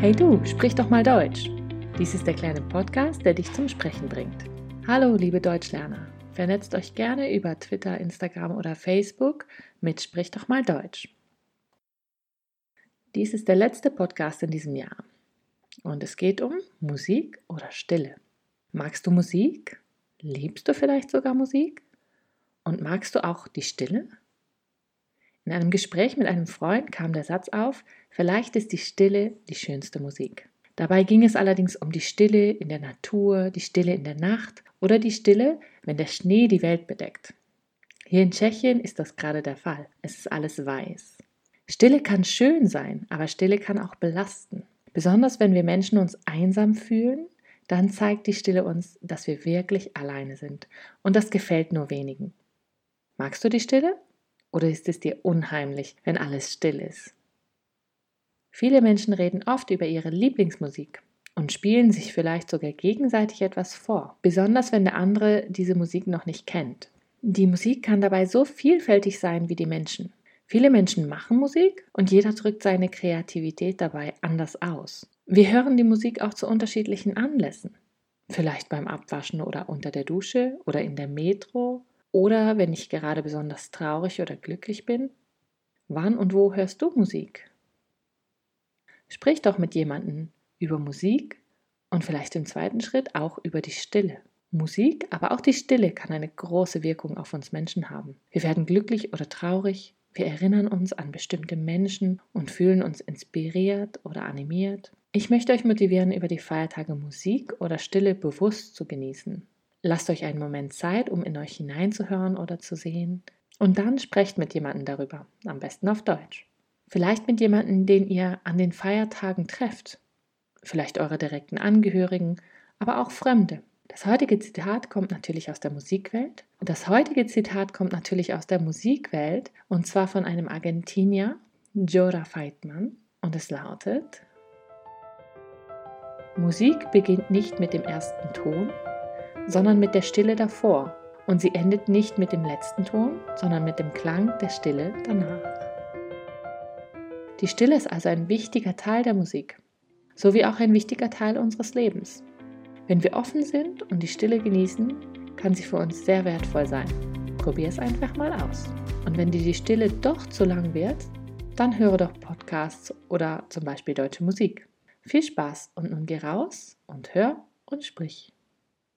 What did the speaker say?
Hey du, sprich doch mal Deutsch. Dies ist der kleine Podcast, der dich zum Sprechen bringt. Hallo, liebe Deutschlerner. Vernetzt euch gerne über Twitter, Instagram oder Facebook mit Sprich doch mal Deutsch. Dies ist der letzte Podcast in diesem Jahr. Und es geht um Musik oder Stille. Magst du Musik? Liebst du vielleicht sogar Musik? Und magst du auch die Stille? In einem Gespräch mit einem Freund kam der Satz auf, vielleicht ist die Stille die schönste Musik. Dabei ging es allerdings um die Stille in der Natur, die Stille in der Nacht oder die Stille, wenn der Schnee die Welt bedeckt. Hier in Tschechien ist das gerade der Fall. Es ist alles weiß. Stille kann schön sein, aber Stille kann auch belasten. Besonders wenn wir Menschen uns einsam fühlen, dann zeigt die Stille uns, dass wir wirklich alleine sind. Und das gefällt nur wenigen. Magst du die Stille? Oder ist es dir unheimlich, wenn alles still ist? Viele Menschen reden oft über ihre Lieblingsmusik und spielen sich vielleicht sogar gegenseitig etwas vor, besonders wenn der andere diese Musik noch nicht kennt. Die Musik kann dabei so vielfältig sein wie die Menschen. Viele Menschen machen Musik und jeder drückt seine Kreativität dabei anders aus. Wir hören die Musik auch zu unterschiedlichen Anlässen. Vielleicht beim Abwaschen oder unter der Dusche oder in der Metro oder wenn ich gerade besonders traurig oder glücklich bin? Wann und wo hörst du Musik? Sprich doch mit jemandem über Musik und vielleicht im zweiten Schritt auch über die Stille. Musik, aber auch die Stille kann eine große Wirkung auf uns Menschen haben. Wir werden glücklich oder traurig, wir erinnern uns an bestimmte Menschen und fühlen uns inspiriert oder animiert. Ich möchte euch motivieren, über die Feiertage Musik oder Stille bewusst zu genießen. Lasst euch einen Moment Zeit, um in euch hineinzuhören oder zu sehen. Und dann sprecht mit jemandem darüber, am besten auf Deutsch. Vielleicht mit jemandem, den ihr an den Feiertagen trefft. Vielleicht eure direkten Angehörigen, aber auch Fremde. Das heutige Zitat kommt natürlich aus der Musikwelt. Und das heutige Zitat kommt natürlich aus der Musikwelt und zwar von einem Argentinier, Jora Feitmann. Und es lautet: Musik beginnt nicht mit dem ersten Ton, sondern mit der Stille davor. Und sie endet nicht mit dem letzten Ton, sondern mit dem Klang der Stille danach. Die Stille ist also ein wichtiger Teil der Musik, sowie auch ein wichtiger Teil unseres Lebens. Wenn wir offen sind und die Stille genießen, kann sie für uns sehr wertvoll sein. Probier es einfach mal aus. Und wenn dir die Stille doch zu lang wird, dann höre doch Podcasts oder zum Beispiel deutsche Musik. Viel Spaß und nun geh raus und hör und sprich.